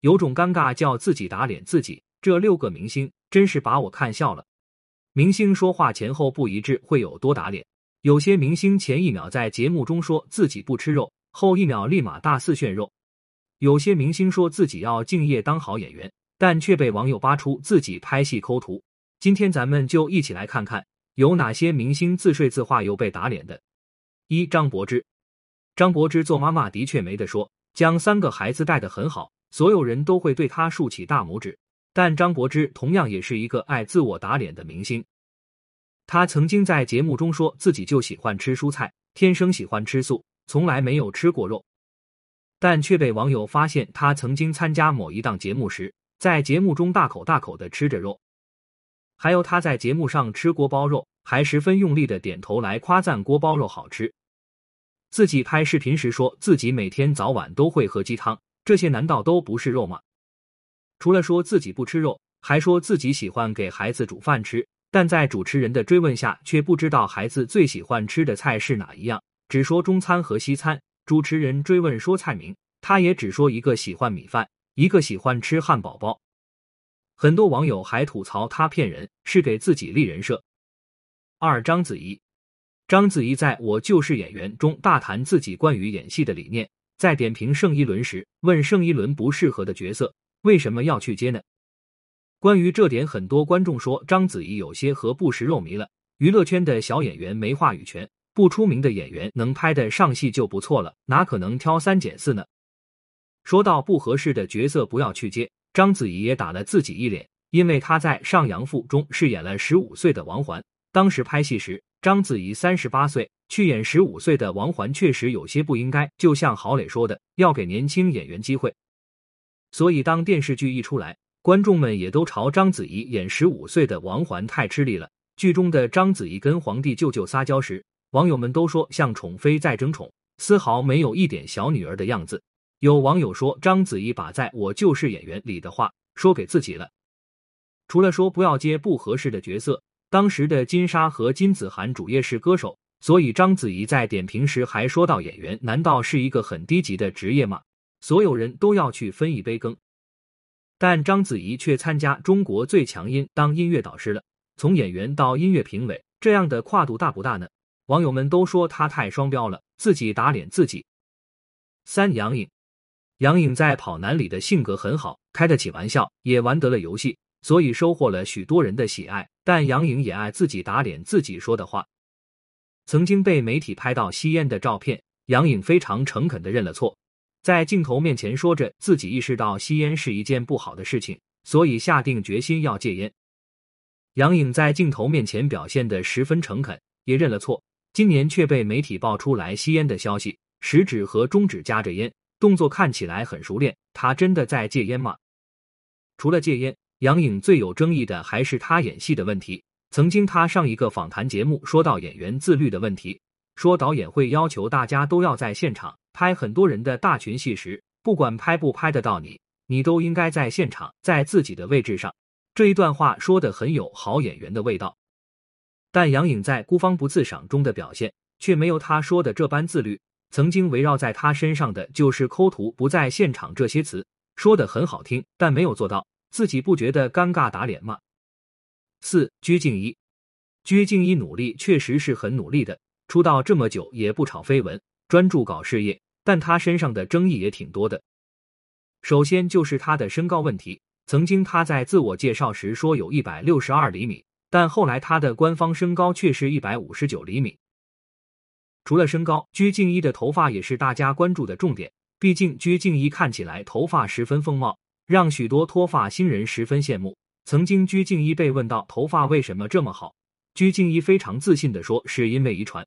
有种尴尬叫自己打脸自己。这六个明星真是把我看笑了。明星说话前后不一致会有多打脸？有些明星前一秒在节目中说自己不吃肉，后一秒立马大肆炫肉。有些明星说自己要敬业当好演员，但却被网友扒出自己拍戏抠图。今天咱们就一起来看看有哪些明星自说自话又被打脸的。一张柏芝，张柏芝做妈妈的确没得说，将三个孩子带得很好，所有人都会对他竖起大拇指。但张柏芝同样也是一个爱自我打脸的明星。她曾经在节目中说自己就喜欢吃蔬菜，天生喜欢吃素，从来没有吃过肉。但却被网友发现，她曾经参加某一档节目时，在节目中大口大口的吃着肉。还有她在节目上吃锅包肉，还十分用力的点头来夸赞锅包肉好吃。自己拍视频时说自己每天早晚都会喝鸡汤，这些难道都不是肉吗？除了说自己不吃肉，还说自己喜欢给孩子煮饭吃，但在主持人的追问下，却不知道孩子最喜欢吃的菜是哪一样，只说中餐和西餐。主持人追问说菜名，他也只说一个喜欢米饭，一个喜欢吃汉堡包。很多网友还吐槽他骗人，是给自己立人设。二章子怡，章子怡在我就是演员中大谈自己关于演戏的理念，在点评盛一伦时，问盛一伦不适合的角色。为什么要去接呢？关于这点，很多观众说章子怡有些和不食肉糜了。娱乐圈的小演员没话语权，不出名的演员能拍的上戏就不错了，哪可能挑三拣四呢？说到不合适的角色不要去接，章子怡也打了自己一脸，因为她在《上阳赋》中饰演了十五岁的王环，当时拍戏时章子怡三十八岁，去演十五岁的王环确实有些不应该。就像郝蕾说的，要给年轻演员机会。所以，当电视剧一出来，观众们也都朝章子怡演十五岁的王环太吃力了。剧中的章子怡跟皇帝舅舅撒娇时，网友们都说像宠妃在争宠，丝毫没有一点小女儿的样子。有网友说，章子怡把在我就是演员里的话说给自己了。除了说不要接不合适的角色，当时的金莎和金子涵主业是歌手，所以章子怡在点评时还说到：“演员难道是一个很低级的职业吗？”所有人都要去分一杯羹，但章子怡却参加中国最强音当音乐导师了。从演员到音乐评委，这样的跨度大不大呢？网友们都说她太双标了，自己打脸自己。三杨颖，杨颖在《跑男》里的性格很好，开得起玩笑，也玩得了游戏，所以收获了许多人的喜爱。但杨颖也爱自己打脸自己说的话。曾经被媒体拍到吸烟的照片，杨颖非常诚恳的认了错。在镜头面前说着自己意识到吸烟是一件不好的事情，所以下定决心要戒烟。杨颖在镜头面前表现的十分诚恳，也认了错。今年却被媒体爆出来吸烟的消息，食指和中指夹着烟，动作看起来很熟练。他真的在戒烟吗？除了戒烟，杨颖最有争议的还是他演戏的问题。曾经他上一个访谈节目说到演员自律的问题，说导演会要求大家都要在现场。拍很多人的大群戏时，不管拍不拍得到你，你都应该在现场，在自己的位置上。这一段话说的很有好演员的味道，但杨颖在《孤芳不自赏》中的表现却没有他说的这般自律。曾经围绕在他身上的就是抠图不在现场这些词，说的很好听，但没有做到，自己不觉得尴尬打脸吗？四鞠婧祎，鞠婧祎努力确实是很努力的，出道这么久也不炒绯闻，专注搞事业。但她身上的争议也挺多的。首先就是她的身高问题，曾经她在自我介绍时说有一百六十二厘米，但后来她的官方身高却是一百五十九厘米。除了身高，鞠婧祎的头发也是大家关注的重点。毕竟鞠婧祎看起来头发十分丰茂，让许多脱发新人十分羡慕。曾经鞠婧祎被问到头发为什么这么好，鞠婧祎非常自信的说是因为遗传。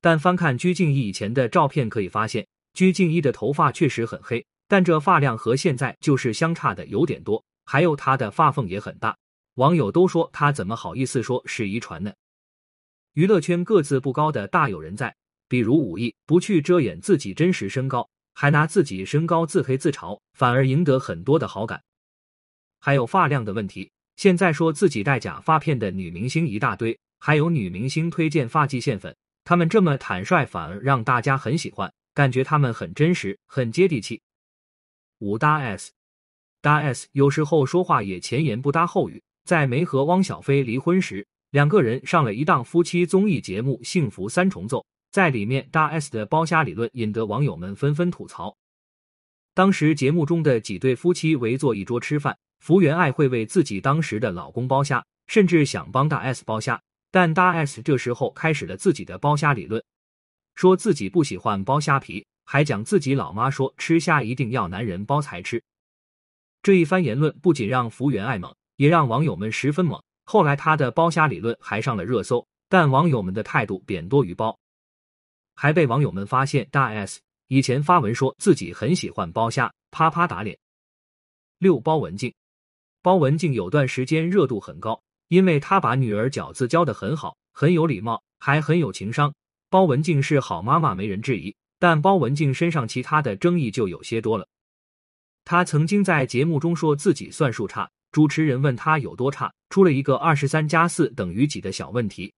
但翻看鞠婧祎以前的照片，可以发现鞠婧祎的头发确实很黑，但这发量和现在就是相差的有点多。还有她的发缝也很大，网友都说她怎么好意思说是遗传呢？娱乐圈个子不高的大有人在，比如武艺不去遮掩自己真实身高，还拿自己身高自黑自嘲，反而赢得很多的好感。还有发量的问题，现在说自己戴假发片的女明星一大堆，还有女明星推荐发际线粉。他们这么坦率，反而让大家很喜欢，感觉他们很真实，很接地气。五大 S 大 S 有时候说话也前言不搭后语。在没和汪小菲离婚时，两个人上了一档夫妻综艺节目《幸福三重奏》，在里面大 S 的包虾理论引得网友们纷纷吐槽。当时节目中的几对夫妻围坐一桌吃饭，福原爱会为自己当时的老公包虾，甚至想帮大 S 包虾，但大 S 这时候开始了自己的包虾理论，说自己不喜欢剥虾皮，还讲自己老妈说吃虾一定要男人剥才吃。这一番言论不仅让福原爱猛。也让网友们十分猛。后来他的剥虾理论还上了热搜，但网友们的态度贬多于褒，还被网友们发现大 S 以前发文说自己很喜欢剥虾，啪啪打脸。六包文静，包文婧有段时间热度很高，因为她把女儿饺子教的很好，很有礼貌，还很有情商。包文婧是好妈妈，没人质疑。但包文婧身上其他的争议就有些多了。她曾经在节目中说自己算术差。主持人问他有多差，出了一个二十三加四等于几的小问题，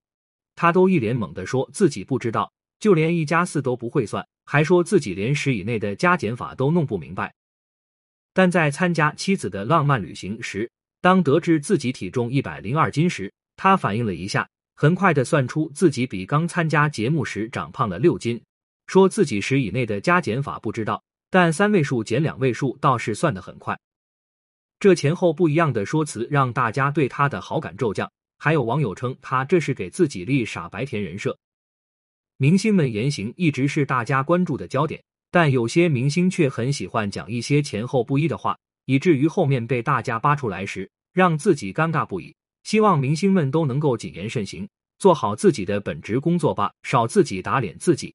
他都一脸懵的说自己不知道，就连一加四都不会算，还说自己连十以内的加减法都弄不明白。但在参加妻子的浪漫旅行时，当得知自己体重一百零二斤时，他反应了一下，很快的算出自己比刚参加节目时长胖了六斤，说自己十以内的加减法不知道，但三位数减两位数倒是算得很快。这前后不一样的说辞，让大家对他的好感骤降。还有网友称他这是给自己立傻白甜人设。明星们言行一直是大家关注的焦点，但有些明星却很喜欢讲一些前后不一的话，以至于后面被大家扒出来时，让自己尴尬不已。希望明星们都能够谨言慎行，做好自己的本职工作吧，少自己打脸自己。